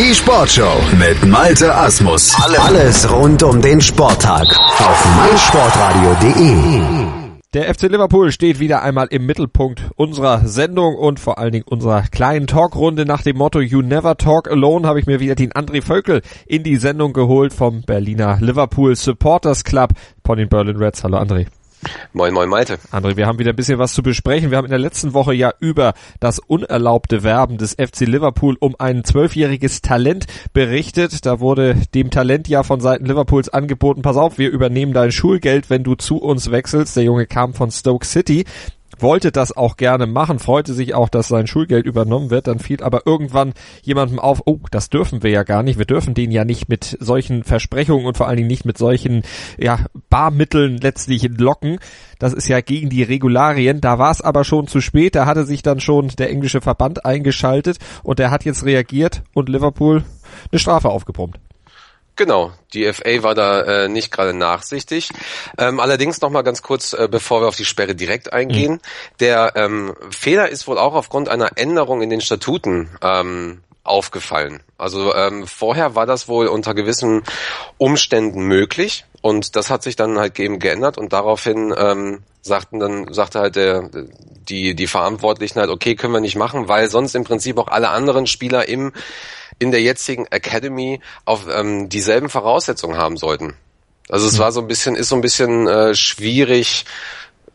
Die Sportshow mit Malte Asmus. Alles rund um den Sporttag auf meinsportradio.de. Der FC Liverpool steht wieder einmal im Mittelpunkt unserer Sendung und vor allen Dingen unserer kleinen Talkrunde. Nach dem Motto You Never Talk Alone habe ich mir wieder den André Völkel in die Sendung geholt vom Berliner Liverpool Supporters Club von den Berlin Reds. Hallo André. Moin, moin, Malte. André, wir haben wieder ein bisschen was zu besprechen. Wir haben in der letzten Woche ja über das unerlaubte Werben des FC Liverpool um ein zwölfjähriges Talent berichtet. Da wurde dem Talent ja von Seiten Liverpools angeboten, pass auf, wir übernehmen dein Schulgeld, wenn du zu uns wechselst. Der Junge kam von Stoke City wollte das auch gerne machen, freute sich auch, dass sein Schulgeld übernommen wird. Dann fiel aber irgendwann jemandem auf, oh, das dürfen wir ja gar nicht. Wir dürfen den ja nicht mit solchen Versprechungen und vor allen Dingen nicht mit solchen ja, Barmitteln letztlich locken. Das ist ja gegen die Regularien. Da war es aber schon zu spät. Da hatte sich dann schon der englische Verband eingeschaltet und der hat jetzt reagiert und Liverpool eine Strafe aufgebrummt. Genau, die FA war da äh, nicht gerade nachsichtig. Ähm, allerdings noch mal ganz kurz, äh, bevor wir auf die Sperre direkt eingehen. Mhm. Der ähm, Fehler ist wohl auch aufgrund einer Änderung in den Statuten ähm, aufgefallen. Also ähm, vorher war das wohl unter gewissen Umständen möglich und das hat sich dann halt eben geändert und daraufhin ähm, sagten dann sagte halt der die die Verantwortlichen halt okay können wir nicht machen, weil sonst im Prinzip auch alle anderen Spieler im in der jetzigen Academy auf ähm, dieselben Voraussetzungen haben sollten. Also es hm. war so ein bisschen, ist so ein bisschen äh, schwierig,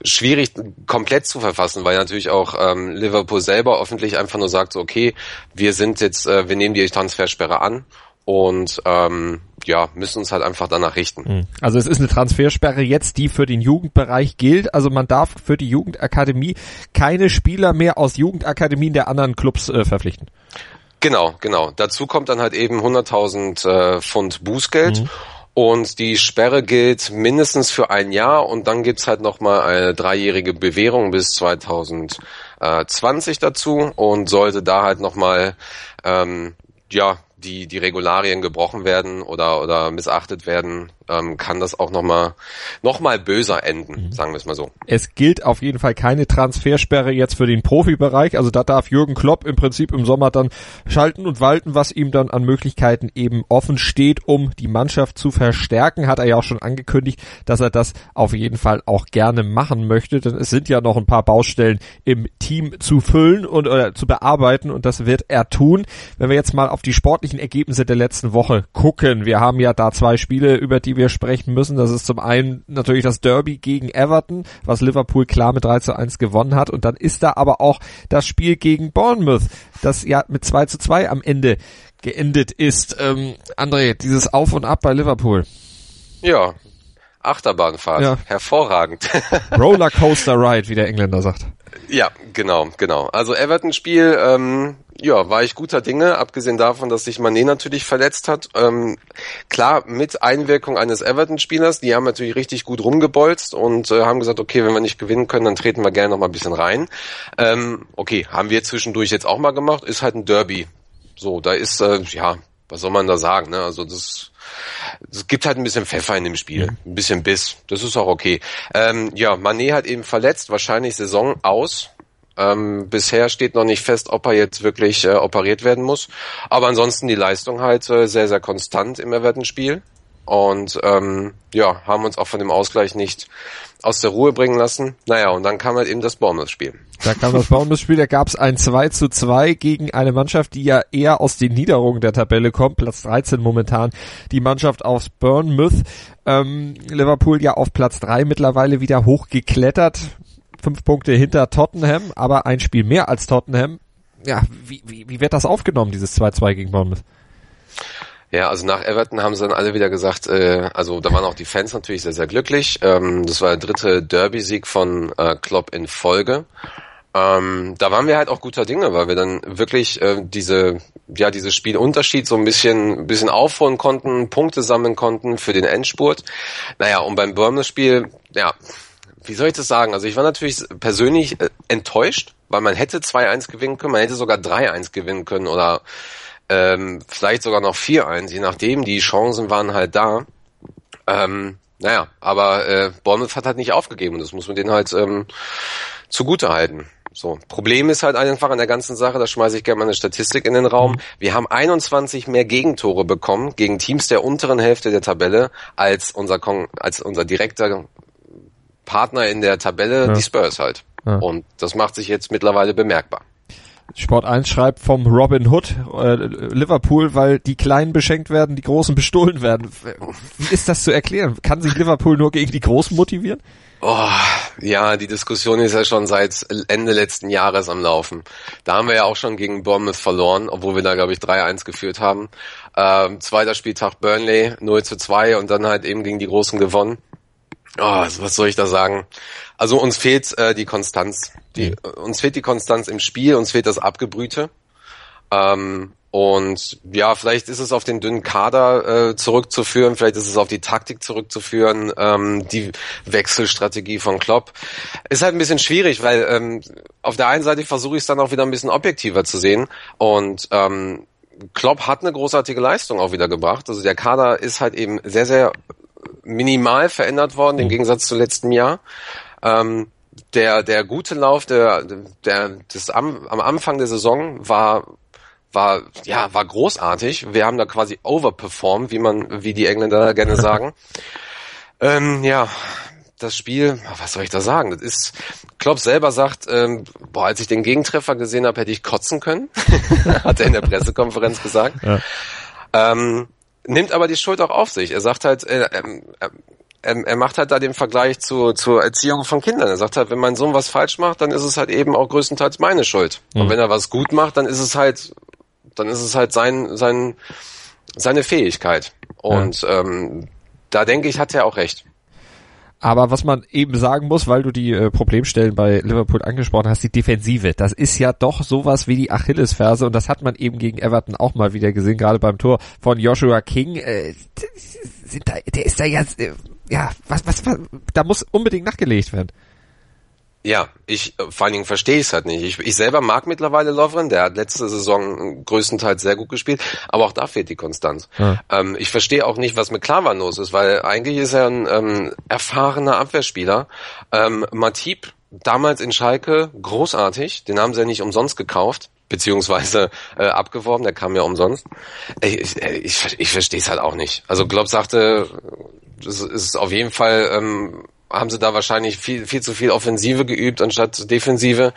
schwierig komplett zu verfassen, weil natürlich auch ähm, Liverpool selber öffentlich einfach nur sagt, so, okay, wir sind jetzt, äh, wir nehmen die Transfersperre an und ähm, ja, müssen uns halt einfach danach richten. Hm. Also es ist eine Transfersperre jetzt, die für den Jugendbereich gilt. Also man darf für die Jugendakademie keine Spieler mehr aus Jugendakademien der anderen Clubs äh, verpflichten. Genau, genau. Dazu kommt dann halt eben 100.000 äh, Pfund Bußgeld. Mhm. Und die Sperre gilt mindestens für ein Jahr und dann gibt's halt nochmal eine dreijährige Bewährung bis 2020 dazu und sollte da halt nochmal ähm, ja, die, die Regularien gebrochen werden oder, oder missachtet werden, ähm, kann das auch nochmal noch mal böser enden, mhm. sagen wir es mal so. Es gilt auf jeden Fall keine Transfersperre jetzt für den Profibereich. Also da darf Jürgen Klopp im Prinzip im Sommer dann schalten und walten, was ihm dann an Möglichkeiten eben offen steht, um die Mannschaft zu verstärken. Hat er ja auch schon angekündigt, dass er das auf jeden Fall auch gerne machen möchte, denn es sind ja noch ein paar Baustellen im Team zu füllen und oder zu bearbeiten und das wird er tun. Wenn wir jetzt mal auf die sportlichen Ergebnisse der letzten Woche gucken. Wir haben ja da zwei Spiele, über die wir sprechen müssen. Das ist zum einen natürlich das Derby gegen Everton, was Liverpool klar mit 3 zu 1 gewonnen hat. Und dann ist da aber auch das Spiel gegen Bournemouth, das ja mit 2 zu 2 am Ende geendet ist. Ähm, André, dieses Auf und Ab bei Liverpool. Ja, Achterbahnfahrt. Ja. Hervorragend. Rollercoaster Ride, wie der Engländer sagt. Ja, genau, genau. Also Everton-Spiel, ähm, ja, war ich guter Dinge, abgesehen davon, dass sich Mané natürlich verletzt hat. Ähm, klar, mit Einwirkung eines Everton-Spielers, die haben natürlich richtig gut rumgebolzt und äh, haben gesagt, okay, wenn wir nicht gewinnen können, dann treten wir gerne noch mal ein bisschen rein. Ähm, okay, haben wir zwischendurch jetzt auch mal gemacht, ist halt ein Derby. So, da ist, äh, ja, was soll man da sagen, ne? Also das es gibt halt ein bisschen Pfeffer in dem Spiel, mhm. ein bisschen Biss. Das ist auch okay. Ähm, ja, Mané hat eben verletzt, wahrscheinlich Saison aus. Ähm, bisher steht noch nicht fest, ob er jetzt wirklich äh, operiert werden muss. Aber ansonsten die Leistung halt äh, sehr, sehr konstant im Everton-Spiel. Und ähm, ja, haben uns auch von dem Ausgleich nicht aus der Ruhe bringen lassen. Naja, und dann kam halt eben das Bournemouth-Spiel. Da kam das Bournemouth-Spiel, da gab es ein 2 zu 2 gegen eine Mannschaft, die ja eher aus den Niederungen der Tabelle kommt. Platz 13 momentan die Mannschaft aus Bournemouth. Ähm, Liverpool ja auf Platz 3 mittlerweile wieder hochgeklettert fünf Punkte hinter Tottenham, aber ein Spiel mehr als Tottenham. Ja, wie, wie, wie wird das aufgenommen, dieses 2-2 gegen Bournemouth? Ja, also nach Everton haben sie dann alle wieder gesagt, äh, also da waren auch die Fans natürlich sehr, sehr glücklich. Ähm, das war der dritte Derby-Sieg von äh, Klopp in Folge. Ähm, da waren wir halt auch guter Dinge, weil wir dann wirklich äh, diese, ja, dieses Spielunterschied so ein bisschen, ein bisschen aufholen konnten, Punkte sammeln konnten für den Endspurt. Naja, und beim Bournemouth-Spiel, ja, wie soll ich das sagen? Also ich war natürlich persönlich äh, enttäuscht, weil man hätte 2-1 gewinnen können, man hätte sogar 3-1 gewinnen können oder ähm, vielleicht sogar noch 4-1, je nachdem. Die Chancen waren halt da. Ähm, naja, aber äh, Bournemouth hat halt nicht aufgegeben und das muss man denen halt ähm, zugute halten. So, Problem ist halt einfach an der ganzen Sache, da schmeiße ich gerne mal eine Statistik in den Raum. Mhm. Wir haben 21 mehr Gegentore bekommen gegen Teams der unteren Hälfte der Tabelle als unser Kon als unser direkter Partner in der Tabelle, ja. die Spurs halt. Ja. Und das macht sich jetzt mittlerweile bemerkbar. Sport 1 schreibt vom Robin Hood äh, Liverpool, weil die Kleinen beschenkt werden, die Großen bestohlen werden. Wie ist das zu erklären? Kann sich Liverpool nur gegen die Großen motivieren? Oh, ja, die Diskussion ist ja schon seit Ende letzten Jahres am Laufen. Da haben wir ja auch schon gegen Bournemouth verloren, obwohl wir da, glaube ich, 3-1 geführt haben. Ähm, zweiter Spieltag Burnley 0 zu 2 und dann halt eben gegen die Großen gewonnen. Oh, was soll ich da sagen? Also uns fehlt äh, die Konstanz. Die, mhm. Uns fehlt die Konstanz im Spiel, uns fehlt das Abgebrühte. Ähm, und ja, vielleicht ist es auf den dünnen Kader äh, zurückzuführen, vielleicht ist es auf die Taktik zurückzuführen, ähm, die Wechselstrategie von Klopp. Ist halt ein bisschen schwierig, weil ähm, auf der einen Seite versuche ich es dann auch wieder ein bisschen objektiver zu sehen. Und ähm, Klopp hat eine großartige Leistung auch wieder gebracht. Also der Kader ist halt eben sehr, sehr minimal verändert worden, im mhm. Gegensatz zu letztem Jahr. Ähm, der, der gute Lauf der, der, des am, am Anfang der Saison war war ja war großartig. Wir haben da quasi overperformed, wie man wie die Engländer gerne sagen. ähm, ja, das Spiel, was soll ich da sagen? Das ist Klopp selber sagt, ähm, boah, als ich den Gegentreffer gesehen habe, hätte ich kotzen können, hat er in der Pressekonferenz gesagt. Ja. Ähm, nimmt aber die Schuld auch auf sich. Er sagt halt, äh, äh, er, er macht halt da den Vergleich zu, zur Erziehung von Kindern. Er sagt halt, wenn mein Sohn was falsch macht, dann ist es halt eben auch größtenteils meine Schuld. Mhm. Und wenn er was gut macht, dann ist es halt dann ist es halt sein, sein, seine Fähigkeit. Und ja. ähm, da denke ich, hat er auch recht. Aber was man eben sagen muss, weil du die äh, Problemstellen bei Liverpool angesprochen hast, die Defensive, das ist ja doch sowas wie die Achillesferse und das hat man eben gegen Everton auch mal wieder gesehen, gerade beim Tor von Joshua King. Äh, sind da, der ist da jetzt, äh, ja, was, was, was, da muss unbedingt nachgelegt werden. Ja, ich vor allen Dingen verstehe ich es halt nicht. Ich, ich selber mag mittlerweile Lovren, der hat letzte Saison größtenteils sehr gut gespielt, aber auch da fehlt die Konstanz. Ja. Ähm, ich verstehe auch nicht, was mit Klavan los ist, weil eigentlich ist er ein ähm, erfahrener Abwehrspieler. Ähm, Matip, damals in Schalke, großartig, den haben sie ja nicht umsonst gekauft beziehungsweise äh, abgeworben, der kam ja umsonst. Ich, ich, ich, ich verstehe es halt auch nicht. Also Glob sagte, es ist auf jeden Fall ähm, haben sie da wahrscheinlich viel, viel zu viel Offensive geübt anstatt Defensive.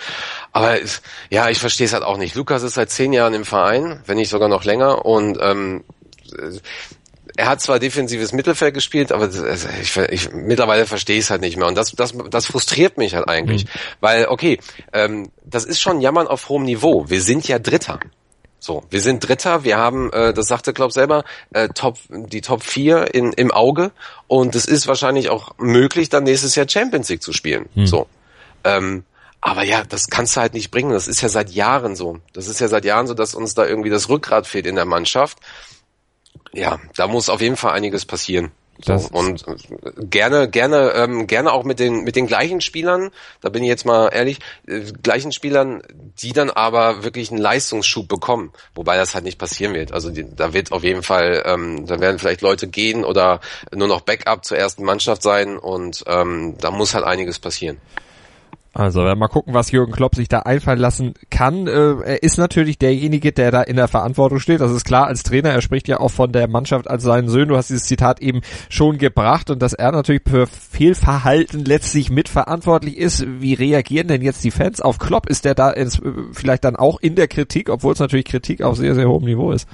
Aber ja, ich verstehe es halt auch nicht. Lukas ist seit zehn Jahren im Verein, wenn nicht sogar noch länger. Und ähm, er hat zwar defensives Mittelfeld gespielt, aber ich, ich, mittlerweile verstehe ich es halt nicht mehr. Und das, das, das frustriert mich halt eigentlich. Mhm. Weil, okay, ähm, das ist schon Jammern auf hohem Niveau. Wir sind ja Dritter. So, wir sind Dritter, wir haben, äh, das sagte Klopp selber, äh, Top, die Top 4 in, im Auge und es ist wahrscheinlich auch möglich, dann nächstes Jahr Champions League zu spielen. Hm. So. Ähm, aber ja, das kannst du halt nicht bringen. Das ist ja seit Jahren so. Das ist ja seit Jahren so, dass uns da irgendwie das Rückgrat fehlt in der Mannschaft. Ja, da muss auf jeden Fall einiges passieren. So, und gerne, gerne, ähm, gerne auch mit den mit den gleichen Spielern. Da bin ich jetzt mal ehrlich, äh, gleichen Spielern, die dann aber wirklich einen Leistungsschub bekommen. Wobei das halt nicht passieren wird. Also die, da wird auf jeden Fall, ähm, da werden vielleicht Leute gehen oder nur noch Backup zur ersten Mannschaft sein und ähm, da muss halt einiges passieren. Also mal gucken, was Jürgen Klopp sich da einfallen lassen kann. Äh, er ist natürlich derjenige, der da in der Verantwortung steht. Das ist klar als Trainer. Er spricht ja auch von der Mannschaft als seinen Söhnen. Du hast dieses Zitat eben schon gebracht und dass er natürlich für Fehlverhalten letztlich mitverantwortlich ist. Wie reagieren denn jetzt die Fans auf Klopp? Ist der da ins, äh, vielleicht dann auch in der Kritik, obwohl es natürlich Kritik auf sehr, sehr hohem Niveau ist?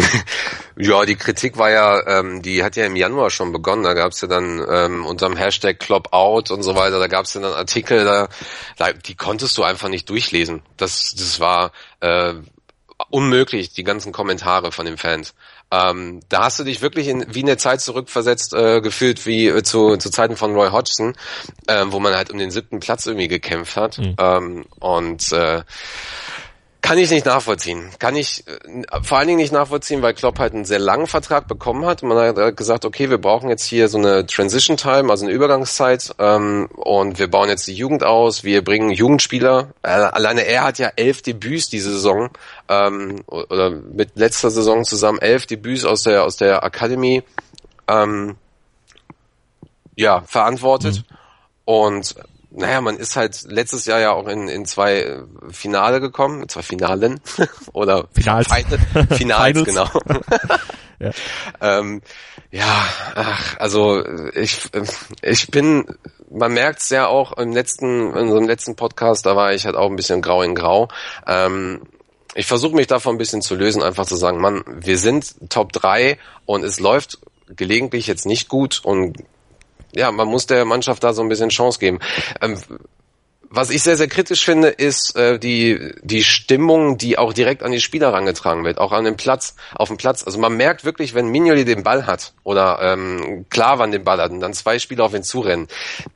ja, die Kritik war ja, ähm, die hat ja im Januar schon begonnen. Da gab es ja dann ähm, unterm Hashtag Klopp-Out und so weiter, da gab es ja dann Artikel, da, die konntest du einfach nicht durchlesen. Das, das war äh, unmöglich, die ganzen Kommentare von den Fans. Ähm, da hast du dich wirklich in, wie in der Zeit zurückversetzt äh, gefühlt, wie äh, zu, zu Zeiten von Roy Hodgson, äh, wo man halt um den siebten Platz irgendwie gekämpft hat. Mhm. Ähm, und äh, kann ich nicht nachvollziehen. Kann ich äh, vor allen Dingen nicht nachvollziehen, weil Klopp halt einen sehr langen Vertrag bekommen hat. Man hat gesagt, okay, wir brauchen jetzt hier so eine Transition Time, also eine Übergangszeit, ähm, und wir bauen jetzt die Jugend aus. Wir bringen Jugendspieler. Äh, alleine er hat ja elf Debüts diese Saison ähm, oder mit letzter Saison zusammen elf Debüts aus der aus der Academy ähm, ja verantwortet. Mhm. Und naja, man ist halt letztes Jahr ja auch in, in zwei äh, Finale gekommen, zwei Finalen oder Finals, Finals, Finals genau. ja. ähm, ja, ach, also ich, ich bin, man merkt es ja auch im letzten, in unserem letzten Podcast, da war ich halt auch ein bisschen grau in grau. Ähm, ich versuche mich davon ein bisschen zu lösen, einfach zu sagen, Mann, wir sind Top 3 und es läuft gelegentlich jetzt nicht gut und ja, man muss der Mannschaft da so ein bisschen Chance geben. Ähm, was ich sehr, sehr kritisch finde, ist äh, die, die Stimmung, die auch direkt an die Spieler rangetragen wird, auch an den Platz, auf dem Platz. Also man merkt wirklich, wenn Mignoli den Ball hat oder ähm, Klavan den Ball hat und dann zwei Spieler auf ihn zurennen,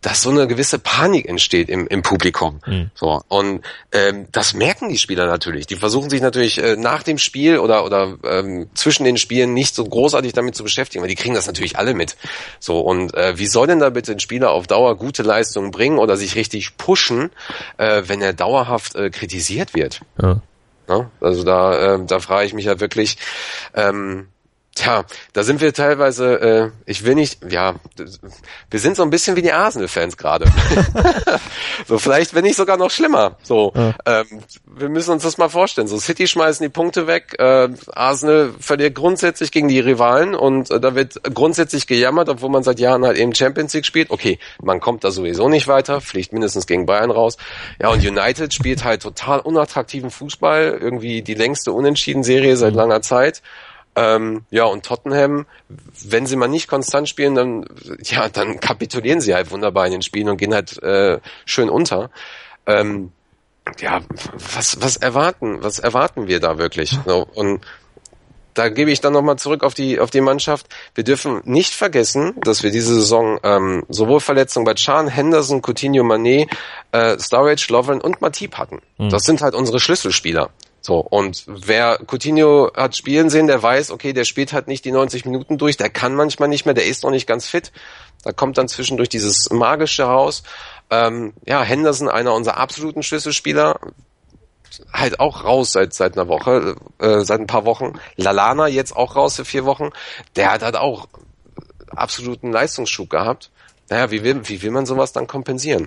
dass so eine gewisse Panik entsteht im, im Publikum. Mhm. So Und ähm, das merken die Spieler natürlich. Die versuchen sich natürlich äh, nach dem Spiel oder, oder ähm, zwischen den Spielen nicht so großartig damit zu beschäftigen, weil die kriegen das natürlich alle mit. So Und äh, wie soll denn da bitte ein Spieler auf Dauer gute Leistungen bringen oder sich richtig pushen, äh, wenn er dauerhaft äh, kritisiert wird. Ja. Ja, also da, äh, da frage ich mich ja wirklich, ähm, Tja, da sind wir teilweise, äh, ich will nicht, ja, wir sind so ein bisschen wie die Arsenal-Fans gerade. so vielleicht, wenn nicht sogar noch schlimmer. So, ja. ähm, wir müssen uns das mal vorstellen. So City schmeißen die Punkte weg, äh, Arsenal verliert grundsätzlich gegen die Rivalen und äh, da wird grundsätzlich gejammert, obwohl man seit Jahren halt eben Champions League spielt. Okay, man kommt da sowieso nicht weiter, fliegt mindestens gegen Bayern raus. Ja, und United spielt halt total unattraktiven Fußball, irgendwie die längste Unentschieden-Serie seit langer Zeit. Ähm, ja, und Tottenham, wenn sie mal nicht konstant spielen, dann, ja, dann kapitulieren sie halt wunderbar in den Spielen und gehen halt äh, schön unter. Ähm, ja, was, was erwarten, was erwarten wir da wirklich? So, und da gebe ich dann nochmal zurück auf die, auf die Mannschaft. Wir dürfen nicht vergessen, dass wir diese Saison ähm, sowohl Verletzungen bei Chan, Henderson, Coutinho, Manet, äh, Sturridge, Lovren und Matip hatten. Mhm. Das sind halt unsere Schlüsselspieler. So, und wer Coutinho hat spielen sehen, der weiß, okay, der spielt halt nicht die 90 Minuten durch, der kann manchmal nicht mehr, der ist noch nicht ganz fit. Da kommt dann zwischendurch dieses Magische raus. Ähm, ja, Henderson, einer unserer absoluten Schlüsselspieler, halt auch raus seit seit einer Woche, äh, seit ein paar Wochen. Lalana jetzt auch raus für vier Wochen. Der hat halt auch absoluten Leistungsschub gehabt. Naja, wie will, wie will man sowas dann kompensieren?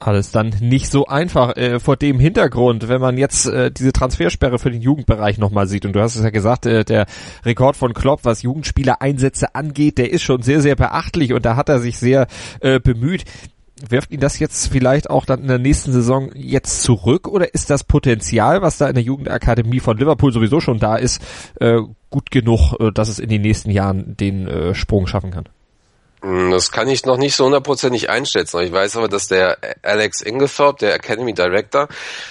Alles dann nicht so einfach äh, vor dem Hintergrund, wenn man jetzt äh, diese Transfersperre für den Jugendbereich nochmal sieht. Und du hast es ja gesagt, äh, der Rekord von Klopp, was Jugendspieler-Einsätze angeht, der ist schon sehr, sehr beachtlich und da hat er sich sehr äh, bemüht. Wirft ihn das jetzt vielleicht auch dann in der nächsten Saison jetzt zurück oder ist das Potenzial, was da in der Jugendakademie von Liverpool sowieso schon da ist, äh, gut genug, äh, dass es in den nächsten Jahren den äh, Sprung schaffen kann? Hm, das kann ich noch nicht so hundertprozentig einschätzen. Ich weiß aber, dass der Alex Inglethorpe, der Academy Director,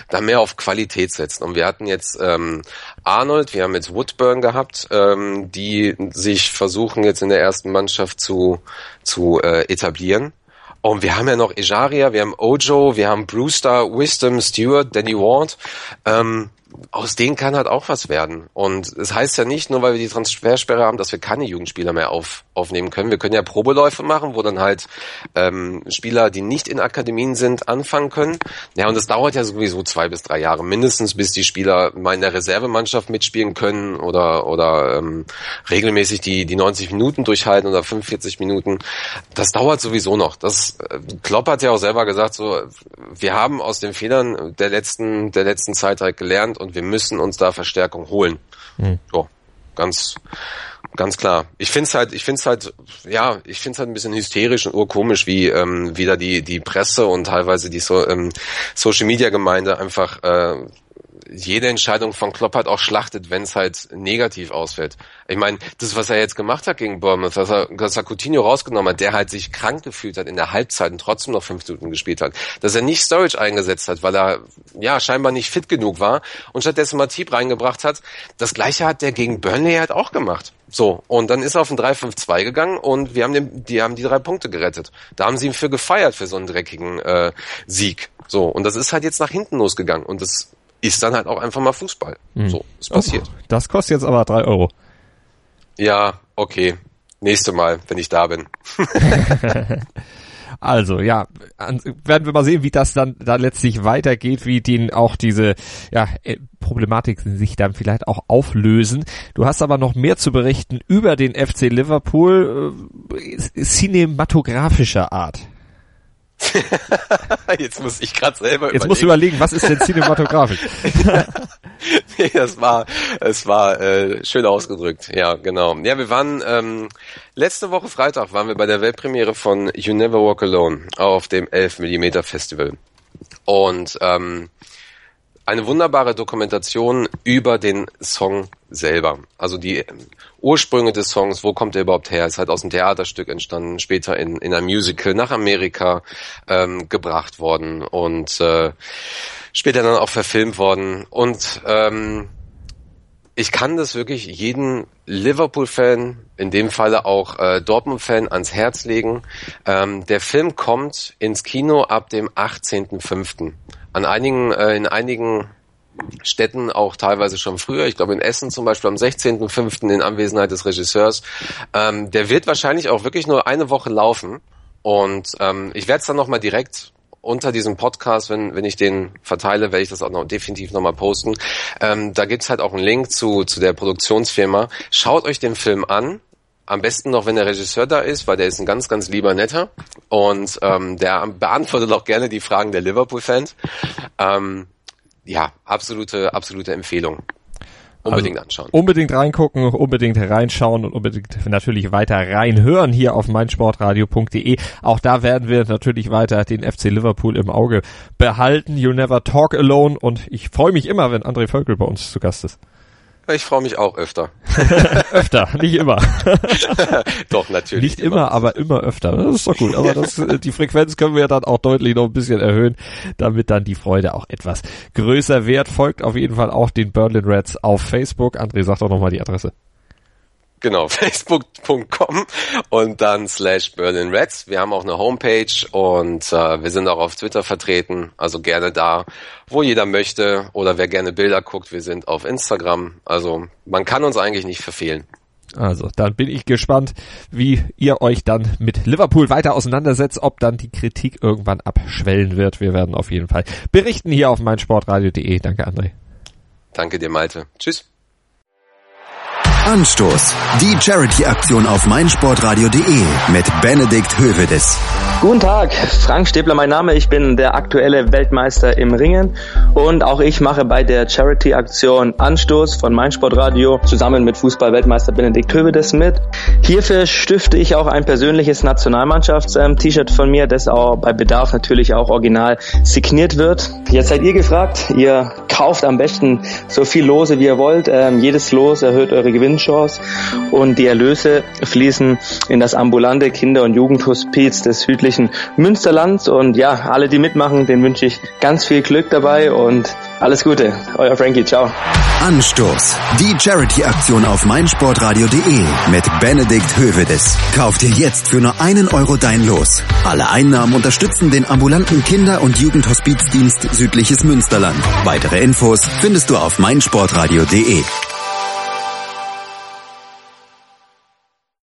da mehr auf Qualität setzt. Und wir hatten jetzt ähm, Arnold, wir haben jetzt Woodburn gehabt, ähm, die sich versuchen jetzt in der ersten Mannschaft zu, zu äh, etablieren. Und wir haben ja noch Ejaria, wir haben Ojo, wir haben Brewster, Wisdom, Stewart, Danny Ward. Ähm, aus denen kann halt auch was werden. Und es das heißt ja nicht, nur weil wir die Transfersperre haben, dass wir keine Jugendspieler mehr auf, aufnehmen können. Wir können ja Probeläufe machen, wo dann halt ähm, Spieler, die nicht in Akademien sind, anfangen können. Ja, und das dauert ja sowieso zwei bis drei Jahre, mindestens bis die Spieler mal in der Reservemannschaft mitspielen können oder oder ähm, regelmäßig die die 90 Minuten durchhalten oder 45 Minuten. Das dauert sowieso noch. Das äh, Klopp hat ja auch selber gesagt, so wir haben aus den Fehlern der letzten der letzten Zeit halt gelernt und wir müssen uns da Verstärkung holen. Mhm. So, ganz, ganz klar. Ich find's halt, ich find's halt, ja, ich find's halt ein bisschen hysterisch und urkomisch, wie ähm, wieder die die Presse und teilweise die so, ähm, Social Media Gemeinde einfach äh, jede Entscheidung von Klopp halt auch schlachtet, wenn es halt negativ ausfällt. Ich meine, das, was er jetzt gemacht hat gegen Bournemouth, dass er, dass er Coutinho rausgenommen hat, der halt sich krank gefühlt hat in der Halbzeit und trotzdem noch fünf Minuten gespielt hat, dass er nicht Storage eingesetzt hat, weil er ja scheinbar nicht fit genug war und stattdessen Matip reingebracht hat, das gleiche hat der gegen Burnley halt auch gemacht. So, und dann ist er auf ein 3-5-2 gegangen und wir haben den, die haben die drei Punkte gerettet. Da haben sie ihn für gefeiert für so einen dreckigen äh, Sieg. So, und das ist halt jetzt nach hinten losgegangen. Und das ist dann halt auch einfach mal Fußball. Hm. So, ist passiert. Oh, das kostet jetzt aber drei Euro. Ja, okay. Nächste Mal, wenn ich da bin. also, ja, werden wir mal sehen, wie das dann da letztlich weitergeht, wie den auch diese ja, äh, Problematik sich dann vielleicht auch auflösen. Du hast aber noch mehr zu berichten über den FC Liverpool, äh, cinematografischer Art. Jetzt muss ich gerade selber Jetzt überlegen. musst du überlegen, was ist denn cinematografisch? nee, das war, es war äh, schön ausgedrückt. Ja, genau. Ja, wir waren ähm, letzte Woche Freitag waren wir bei der Weltpremiere von You Never Walk Alone auf dem 11 mm Festival. Und ähm, eine wunderbare Dokumentation über den Song selber. Also die Ursprünge des Songs, wo kommt er überhaupt her? Ist halt aus einem Theaterstück entstanden, später in, in einem Musical nach Amerika ähm, gebracht worden und äh, später dann auch verfilmt worden. Und ähm, ich kann das wirklich jeden Liverpool-Fan, in dem Falle auch äh, Dortmund-Fan, ans Herz legen. Ähm, der Film kommt ins Kino ab dem 18.05. An einigen, äh, in einigen Städten auch teilweise schon früher. Ich glaube in Essen zum Beispiel am 16.05. in Anwesenheit des Regisseurs. Ähm, der wird wahrscheinlich auch wirklich nur eine Woche laufen. Und ähm, ich werde es dann nochmal direkt unter diesem Podcast, wenn, wenn ich den verteile, werde ich das auch noch definitiv nochmal posten. Ähm, da gibt's halt auch einen Link zu, zu der Produktionsfirma. Schaut euch den Film an. Am besten noch, wenn der Regisseur da ist, weil der ist ein ganz, ganz lieber Netter. Und ähm, der beantwortet auch gerne die Fragen der Liverpool-Fans. Ähm, ja, absolute, absolute Empfehlung. Unbedingt also anschauen. Unbedingt reingucken, unbedingt reinschauen und unbedingt natürlich weiter reinhören hier auf meinsportradio.de. Auch da werden wir natürlich weiter den FC Liverpool im Auge behalten. You never talk alone und ich freue mich immer, wenn André Völkel bei uns zu Gast ist. Ich freue mich auch öfter. öfter, nicht immer. doch, natürlich. Nicht immer, immer, aber immer öfter. Das ist doch gut. Aber das, äh, die Frequenz können wir dann auch deutlich noch ein bisschen erhöhen, damit dann die Freude auch etwas größer wird. Folgt auf jeden Fall auch den Berlin Reds auf Facebook. André, sag doch nochmal die Adresse. Genau, facebook.com und dann slash Berlin Reds. Wir haben auch eine Homepage und äh, wir sind auch auf Twitter vertreten, also gerne da, wo jeder möchte oder wer gerne Bilder guckt, wir sind auf Instagram. Also man kann uns eigentlich nicht verfehlen. Also, dann bin ich gespannt, wie ihr euch dann mit Liverpool weiter auseinandersetzt, ob dann die Kritik irgendwann abschwellen wird. Wir werden auf jeden Fall berichten hier auf meinsportradio.de. Danke, André. Danke dir, Malte. Tschüss. Anstoß. Die Charity-Aktion auf meinsportradio.de mit Benedikt Hövedes. Guten Tag, Frank Stäbler mein Name. Ich bin der aktuelle Weltmeister im Ringen und auch ich mache bei der Charity-Aktion Anstoß von meinsportradio zusammen mit Fußball-Weltmeister Benedikt Hövedes mit. Hierfür stifte ich auch ein persönliches Nationalmannschafts-T-Shirt von mir, das auch bei Bedarf natürlich auch original signiert wird. Jetzt seid ihr gefragt. Ihr kauft am besten so viel Lose wie ihr wollt. Ähm, jedes Los erhöht eure Gewinn Gewinnchance und die Erlöse fließen in das ambulante Kinder- und Jugendhospiz des südlichen Münsterlands und ja, alle, die mitmachen, denen wünsche ich ganz viel Glück dabei und alles Gute. Euer Frankie, ciao. Anstoß. Die Charity-Aktion auf meinsportradio.de mit Benedikt Hövedes. Kauf dir jetzt für nur einen Euro dein Los. Alle Einnahmen unterstützen den ambulanten Kinder- und Jugendhospizdienst Südliches Münsterland. Weitere Infos findest du auf meinsportradio.de.